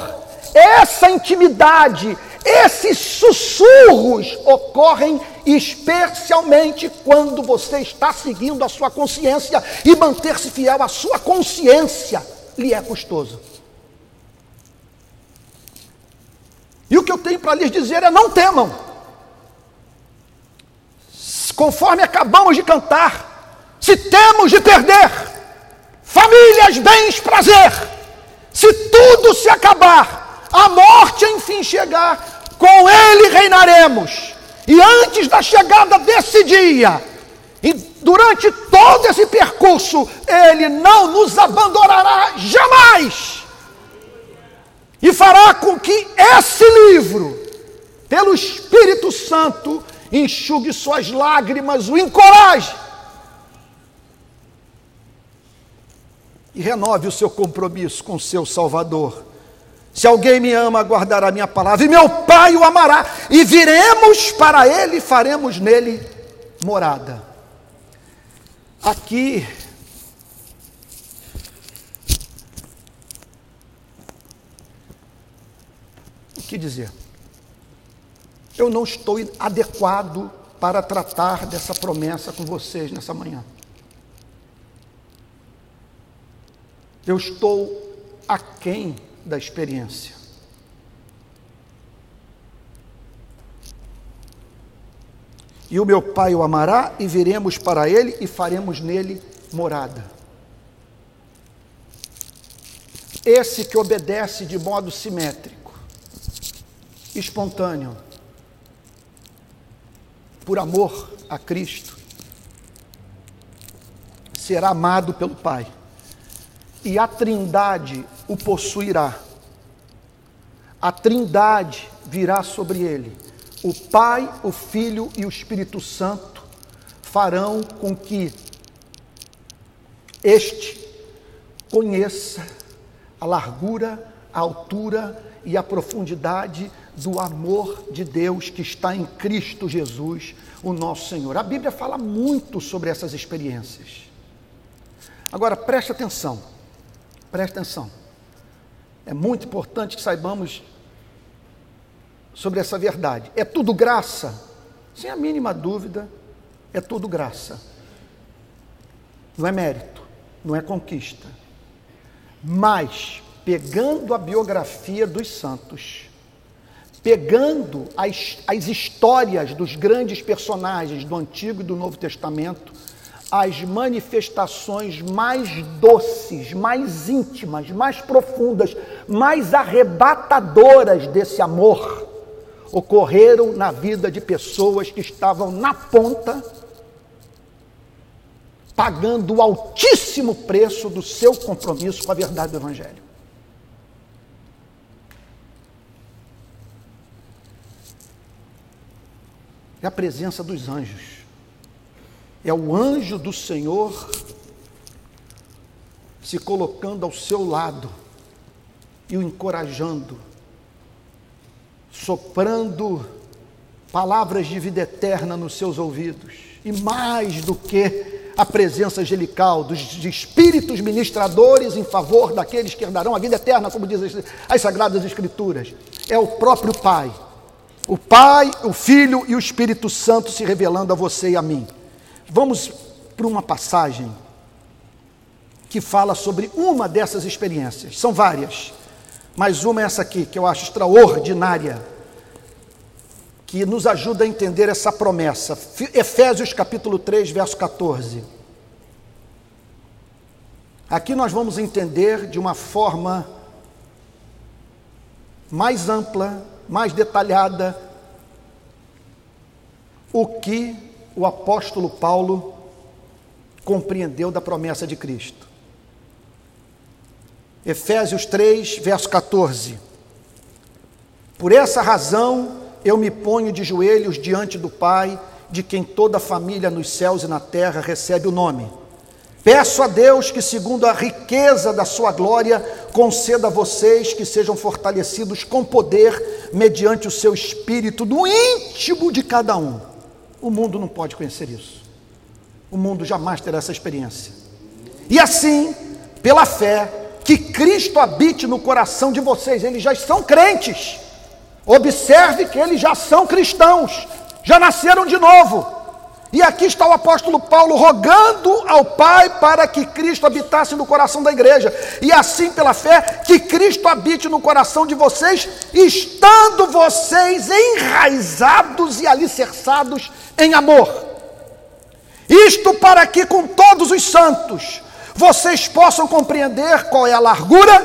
essa intimidade, esses sussurros ocorrem especialmente quando você está seguindo a sua consciência e manter-se fiel à sua consciência lhe é custoso. E o que eu tenho para lhes dizer é: não temam. Conforme acabamos de cantar, se temos de perder famílias, bens, prazer, se tudo se acabar, a morte enfim chegar, com ele reinaremos. E antes da chegada desse dia, e durante todo esse percurso, ele não nos abandonará jamais e fará com que esse livro, pelo Espírito Santo, enxugue suas lágrimas, o encoraje e renove o seu compromisso com o seu Salvador. Se alguém me ama, guardará a minha palavra, e meu Pai o amará, e viremos para ele e faremos nele morada. Aqui que dizer? Eu não estou adequado para tratar dessa promessa com vocês nessa manhã. Eu estou aquém da experiência. E o meu Pai o amará, e viremos para ele e faremos nele morada. Esse que obedece de modo simétrico espontâneo, por amor a Cristo, será amado pelo Pai, e a Trindade o possuirá. A Trindade virá sobre ele. O Pai, o Filho e o Espírito Santo farão com que este conheça a largura, a altura e a profundidade do amor de Deus que está em Cristo Jesus, o nosso Senhor. A Bíblia fala muito sobre essas experiências. Agora, preste atenção, preste atenção. É muito importante que saibamos sobre essa verdade. É tudo graça? Sem a mínima dúvida, é tudo graça. Não é mérito, não é conquista. Mas, pegando a biografia dos santos, pegando as, as histórias dos grandes personagens do Antigo e do Novo Testamento, as manifestações mais doces, mais íntimas, mais profundas, mais arrebatadoras desse amor ocorreram na vida de pessoas que estavam na ponta, pagando o altíssimo preço do seu compromisso com a verdade do Evangelho. é a presença dos anjos. É o anjo do Senhor se colocando ao seu lado e o encorajando, soprando palavras de vida eterna nos seus ouvidos, e mais do que a presença angelical dos espíritos ministradores em favor daqueles que herdarão a vida eterna, como dizem as Sagradas Escrituras. É o próprio Pai. O Pai, o Filho e o Espírito Santo se revelando a você e a mim. Vamos para uma passagem que fala sobre uma dessas experiências. São várias, mas uma é essa aqui, que eu acho extraordinária, que nos ajuda a entender essa promessa. Efésios capítulo 3, verso 14. Aqui nós vamos entender de uma forma mais ampla, mais detalhada, o que o apóstolo Paulo compreendeu da promessa de Cristo. Efésios 3, verso 14. Por essa razão eu me ponho de joelhos diante do Pai, de quem toda a família nos céus e na terra recebe o nome. Peço a Deus que, segundo a riqueza da sua glória, conceda a vocês que sejam fortalecidos com poder, mediante o seu espírito, no íntimo de cada um. O mundo não pode conhecer isso. O mundo jamais terá essa experiência. E assim, pela fé, que Cristo habite no coração de vocês. Eles já são crentes. Observe que eles já são cristãos, já nasceram de novo. E aqui está o apóstolo Paulo rogando ao Pai para que Cristo habitasse no coração da igreja. E assim, pela fé, que Cristo habite no coração de vocês, estando vocês enraizados e alicerçados em amor. Isto para que com todos os santos vocês possam compreender qual é a largura,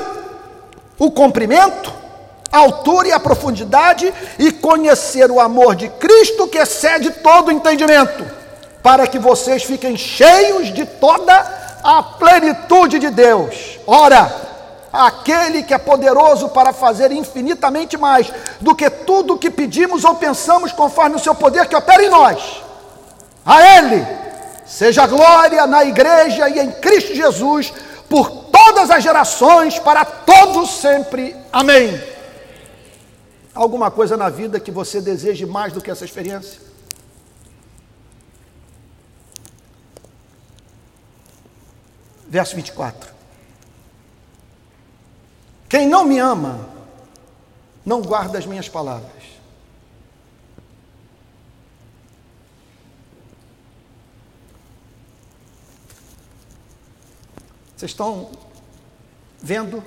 o comprimento, a altura e a profundidade e conhecer o amor de Cristo que excede todo entendimento, para que vocês fiquem cheios de toda a plenitude de Deus. Ora, aquele que é poderoso para fazer infinitamente mais do que tudo que pedimos ou pensamos, conforme o seu poder que opera em nós. A Ele seja glória na igreja e em Cristo Jesus, por todas as gerações, para todos sempre. Amém. Alguma coisa na vida que você deseje mais do que essa experiência? Verso 24. Quem não me ama, não guarda as minhas palavras. Vocês estão vendo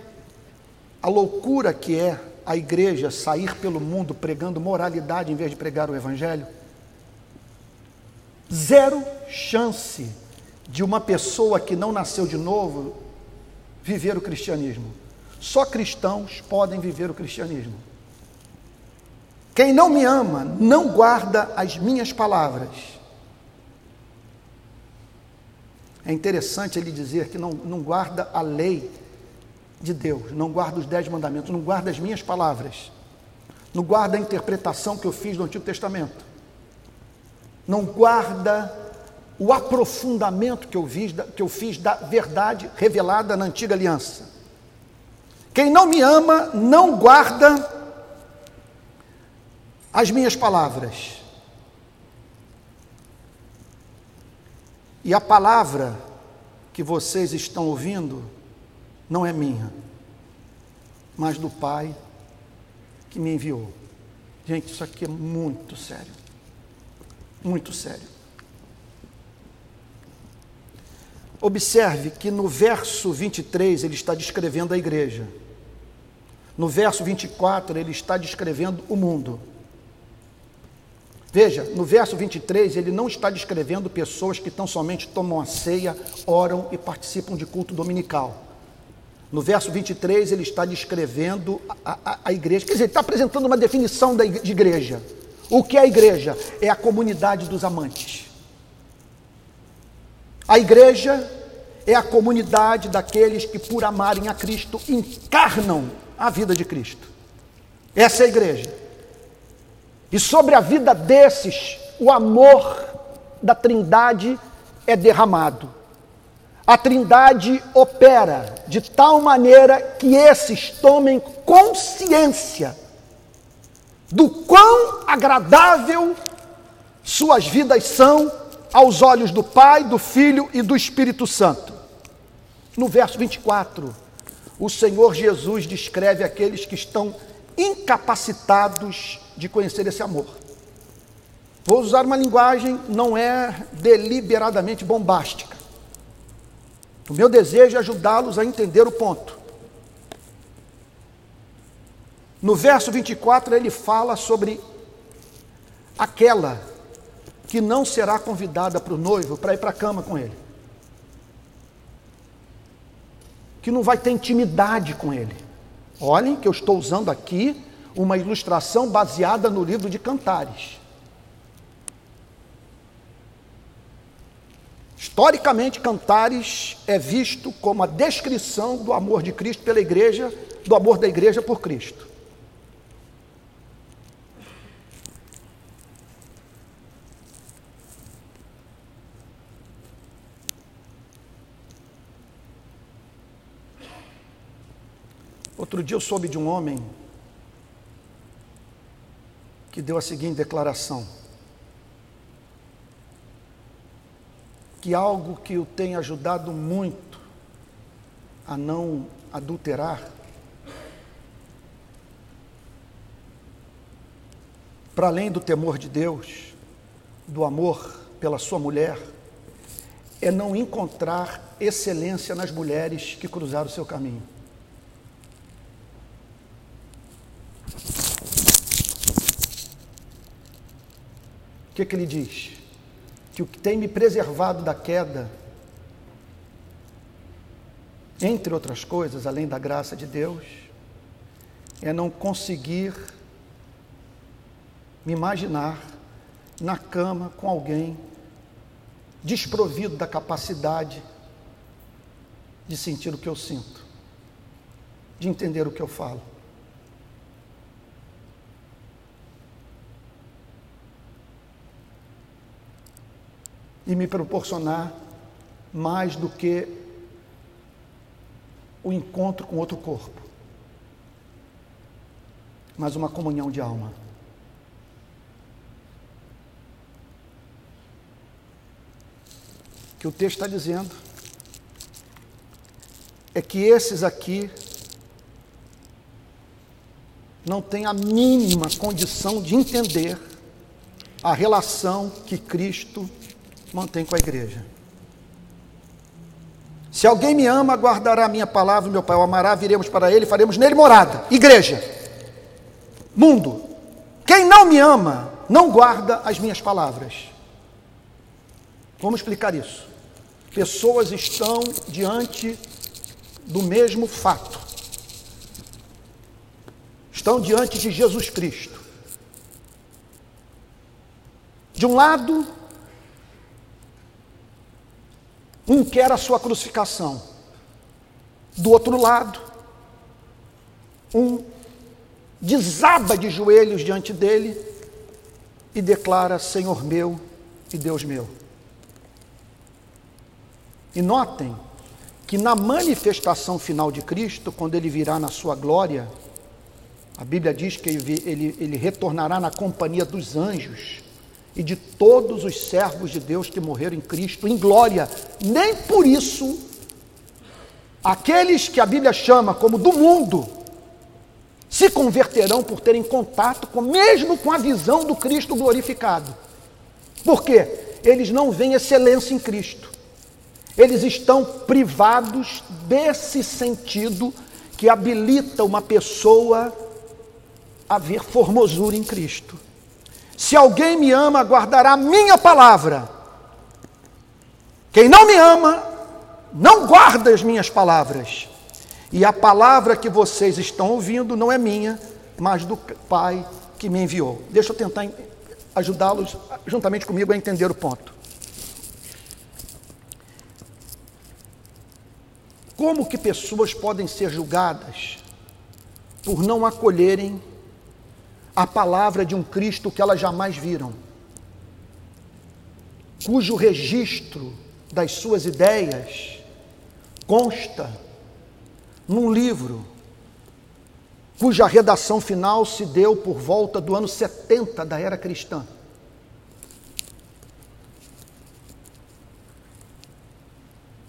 a loucura que é a igreja sair pelo mundo pregando moralidade em vez de pregar o evangelho? Zero chance de uma pessoa que não nasceu de novo viver o cristianismo. Só cristãos podem viver o cristianismo. Quem não me ama não guarda as minhas palavras. É interessante ele dizer que não, não guarda a lei de Deus, não guarda os dez mandamentos, não guarda as minhas palavras, não guarda a interpretação que eu fiz do Antigo Testamento, não guarda o aprofundamento que eu, fiz, que eu fiz da verdade revelada na antiga aliança. Quem não me ama não guarda as minhas palavras. E a palavra que vocês estão ouvindo não é minha, mas do Pai que me enviou. Gente, isso aqui é muito sério. Muito sério. Observe que no verso 23 ele está descrevendo a igreja. No verso 24 ele está descrevendo o mundo. Veja, no verso 23, ele não está descrevendo pessoas que tão somente tomam a ceia, oram e participam de culto dominical. No verso 23, ele está descrevendo a, a, a igreja, quer dizer, ele está apresentando uma definição de igreja. O que é a igreja? É a comunidade dos amantes. A igreja é a comunidade daqueles que, por amarem a Cristo, encarnam a vida de Cristo. Essa é a igreja. E sobre a vida desses, o amor da Trindade é derramado. A Trindade opera de tal maneira que esses tomem consciência do quão agradável suas vidas são aos olhos do Pai, do Filho e do Espírito Santo. No verso 24, o Senhor Jesus descreve aqueles que estão incapacitados de conhecer esse amor. Vou usar uma linguagem não é deliberadamente bombástica. O meu desejo é ajudá-los a entender o ponto. No verso 24, ele fala sobre aquela que não será convidada para o noivo para ir para a cama com ele, que não vai ter intimidade com ele. Olhem que eu estou usando aqui uma ilustração baseada no livro de Cantares. Historicamente, Cantares é visto como a descrição do amor de Cristo pela igreja, do amor da igreja por Cristo. Outro dia eu soube de um homem que deu a seguinte declaração: que algo que o tem ajudado muito a não adulterar, para além do temor de Deus, do amor pela sua mulher, é não encontrar excelência nas mulheres que cruzaram o seu caminho. O que, que ele diz? Que o que tem me preservado da queda, entre outras coisas, além da graça de Deus, é não conseguir me imaginar na cama com alguém desprovido da capacidade de sentir o que eu sinto, de entender o que eu falo. E me proporcionar mais do que o encontro com outro corpo, mas uma comunhão de alma. Que o texto está dizendo é que esses aqui não têm a mínima condição de entender a relação que Cristo mantém com a igreja. Se alguém me ama, guardará a minha palavra, meu Pai o amará, viremos para ele, faremos nele morada. Igreja. Mundo. Quem não me ama, não guarda as minhas palavras. Vamos explicar isso. Pessoas estão diante do mesmo fato. Estão diante de Jesus Cristo. De um lado, um quer a sua crucificação. Do outro lado, um desaba de joelhos diante dele e declara: Senhor meu e Deus meu. E notem que na manifestação final de Cristo, quando ele virá na sua glória, a Bíblia diz que ele, ele, ele retornará na companhia dos anjos e de todos os servos de Deus que morreram em Cristo em glória. Nem por isso aqueles que a Bíblia chama como do mundo se converterão por terem contato com mesmo com a visão do Cristo glorificado. Por quê? Eles não veem excelência em Cristo. Eles estão privados desse sentido que habilita uma pessoa a ver formosura em Cristo. Se alguém me ama, guardará minha palavra. Quem não me ama, não guarda as minhas palavras. E a palavra que vocês estão ouvindo não é minha, mas do Pai que me enviou. Deixa eu tentar ajudá-los juntamente comigo a entender o ponto. Como que pessoas podem ser julgadas por não acolherem a palavra de um Cristo que elas jamais viram, cujo registro das suas ideias consta num livro cuja redação final se deu por volta do ano 70 da era cristã.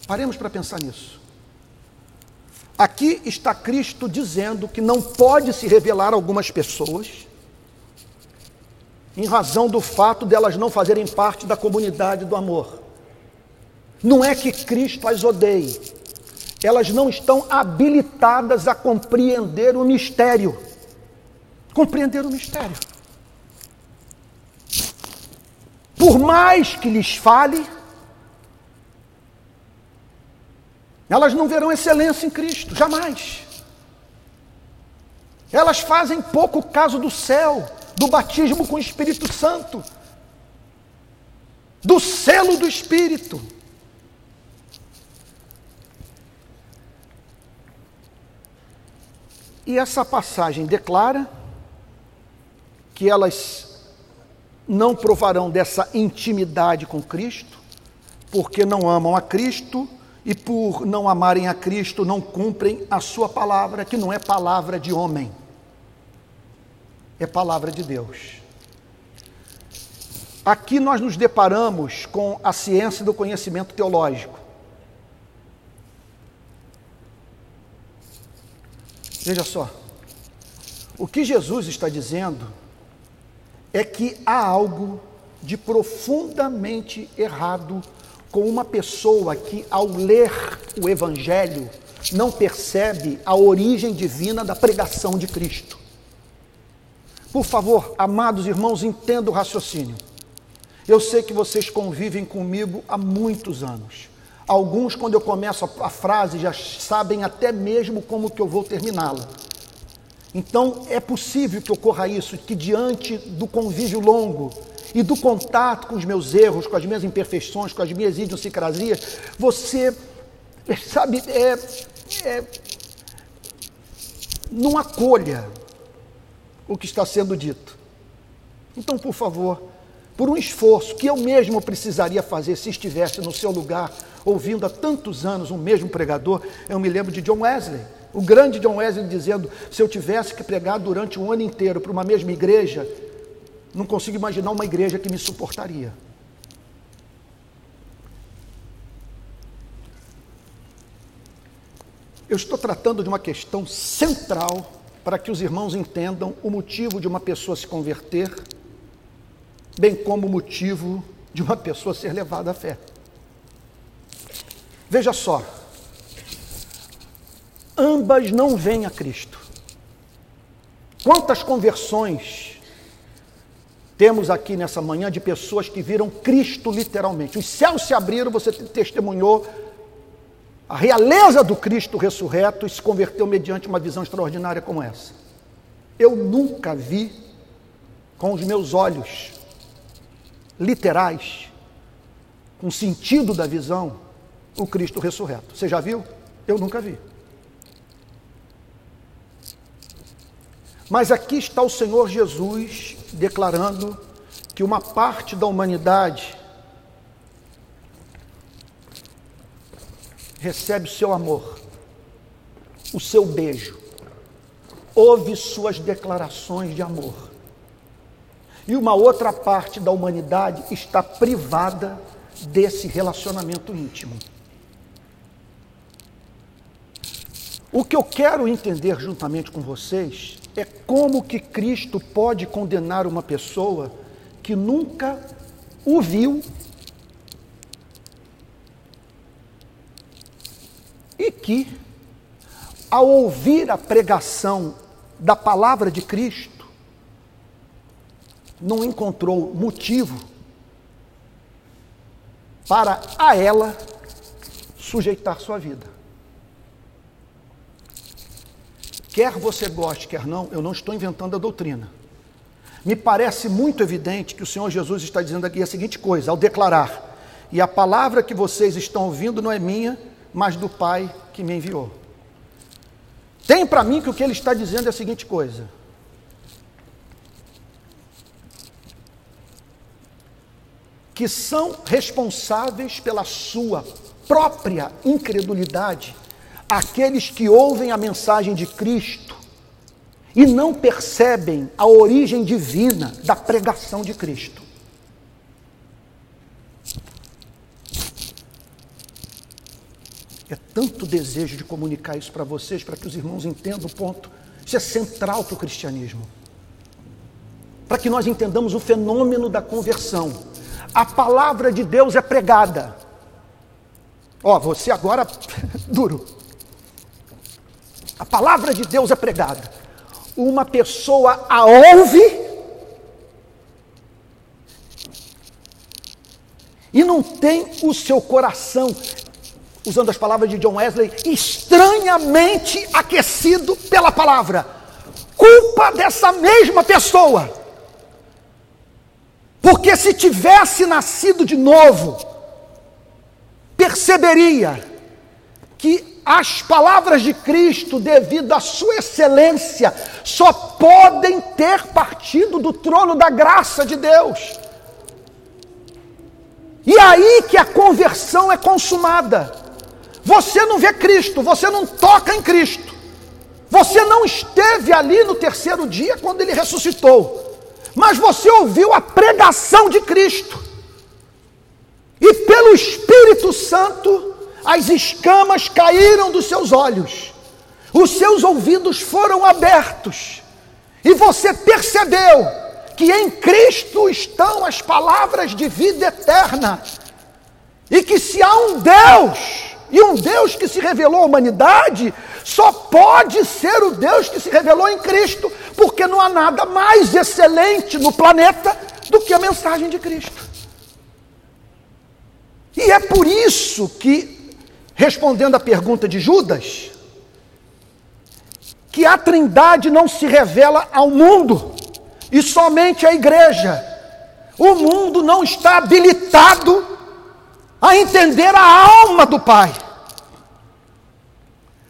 Paremos para pensar nisso. Aqui está Cristo dizendo que não pode se revelar a algumas pessoas, em razão do fato delas não fazerem parte da comunidade do amor. Não é que Cristo as odeie, elas não estão habilitadas a compreender o mistério. Compreender o mistério. Por mais que lhes fale, elas não verão excelência em Cristo, jamais. Elas fazem pouco caso do céu, do batismo com o Espírito Santo, do selo do Espírito. E essa passagem declara que elas não provarão dessa intimidade com Cristo, porque não amam a Cristo e por não amarem a Cristo não cumprem a sua palavra, que não é palavra de homem, é palavra de Deus. Aqui nós nos deparamos com a ciência do conhecimento teológico. Veja só, o que Jesus está dizendo é que há algo de profundamente errado com uma pessoa que, ao ler o Evangelho, não percebe a origem divina da pregação de Cristo. Por favor, amados irmãos, entenda o raciocínio. Eu sei que vocês convivem comigo há muitos anos. Alguns, quando eu começo a, frase, já sabem até mesmo como que eu vou terminá-la. Então, é possível que ocorra isso, que diante do convívio longo e do contato com os meus erros, com as minhas imperfeições, com as minhas idiosincrasias, você, sabe, é, é, não acolha o que está sendo dito. Então, por favor, por um esforço que eu mesmo precisaria fazer se estivesse no seu lugar, ouvindo há tantos anos um mesmo pregador, eu me lembro de John Wesley, o grande John Wesley dizendo: se eu tivesse que pregar durante um ano inteiro para uma mesma igreja, não consigo imaginar uma igreja que me suportaria. Eu estou tratando de uma questão central para que os irmãos entendam o motivo de uma pessoa se converter, bem como o motivo de uma pessoa ser levada à fé. Veja só, ambas não vêm a Cristo. Quantas conversões temos aqui nessa manhã de pessoas que viram Cristo literalmente? Os céus se abriram, você testemunhou a realeza do Cristo ressurreto se converteu mediante uma visão extraordinária como essa. Eu nunca vi com os meus olhos literais, com sentido da visão, o Cristo ressurreto. Você já viu? Eu nunca vi. Mas aqui está o Senhor Jesus declarando que uma parte da humanidade recebe o seu amor, o seu beijo, ouve suas declarações de amor. E uma outra parte da humanidade está privada desse relacionamento íntimo. O que eu quero entender juntamente com vocês é como que Cristo pode condenar uma pessoa que nunca o viu e que, ao ouvir a pregação da palavra de Cristo, não encontrou motivo para a ela sujeitar sua vida. Quer você goste, quer não, eu não estou inventando a doutrina. Me parece muito evidente que o Senhor Jesus está dizendo aqui a seguinte coisa, ao declarar: E a palavra que vocês estão ouvindo não é minha, mas do Pai que me enviou. Tem para mim que o que ele está dizendo é a seguinte coisa: que são responsáveis pela sua própria incredulidade aqueles que ouvem a mensagem de Cristo e não percebem a origem divina da pregação de Cristo. É tanto desejo de comunicar isso para vocês, para que os irmãos entendam o ponto. Isso é central para o cristianismo. Para que nós entendamos o fenômeno da conversão. A palavra de Deus é pregada. Ó, oh, você agora, duro. A palavra de Deus é pregada. Uma pessoa a ouve e não tem o seu coração, usando as palavras de John Wesley, estranhamente aquecido pela palavra. Culpa dessa mesma pessoa. Porque se tivesse nascido de novo, perceberia que as palavras de Cristo, devido à sua excelência, só podem ter partido do trono da graça de Deus. E aí que a conversão é consumada. Você não vê Cristo, você não toca em Cristo. Você não esteve ali no terceiro dia quando ele ressuscitou, mas você ouviu a pregação de Cristo. E pelo Espírito Santo, as escamas caíram dos seus olhos, os seus ouvidos foram abertos, e você percebeu que em Cristo estão as palavras de vida eterna, e que se há um Deus, e um Deus que se revelou à humanidade, só pode ser o Deus que se revelou em Cristo, porque não há nada mais excelente no planeta do que a mensagem de Cristo. E é por isso que respondendo à pergunta de Judas, que a Trindade não se revela ao mundo e somente à igreja. O mundo não está habilitado a entender a alma do Pai.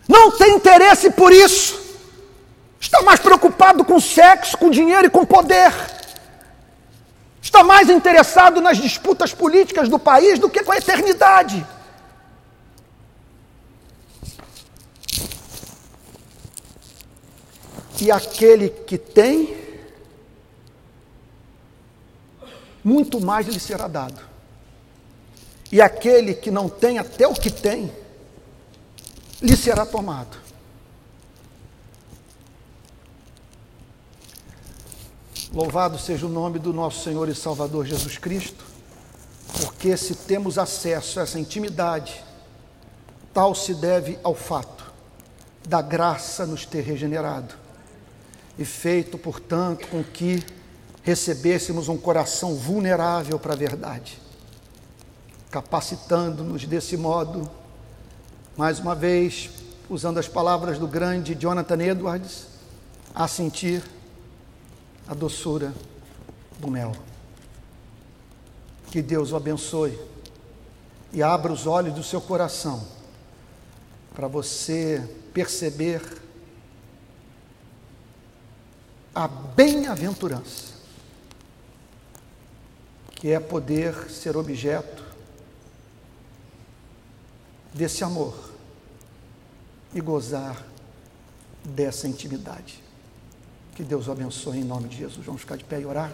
Não tem interesse por isso. Está mais preocupado com sexo, com dinheiro e com poder. Está mais interessado nas disputas políticas do país do que com a eternidade. E aquele que tem, muito mais lhe será dado. E aquele que não tem, até o que tem, lhe será tomado. Louvado seja o nome do nosso Senhor e Salvador Jesus Cristo, porque se temos acesso a essa intimidade, tal se deve ao fato da graça nos ter regenerado e feito, portanto, com que recebêssemos um coração vulnerável para a verdade, capacitando-nos desse modo, mais uma vez, usando as palavras do grande Jonathan Edwards, a sentir a doçura do mel. Que Deus o abençoe e abra os olhos do seu coração para você perceber a bem-aventurança, que é poder ser objeto desse amor e gozar dessa intimidade. Que Deus o abençoe em nome de Jesus. Vamos ficar de pé e orar.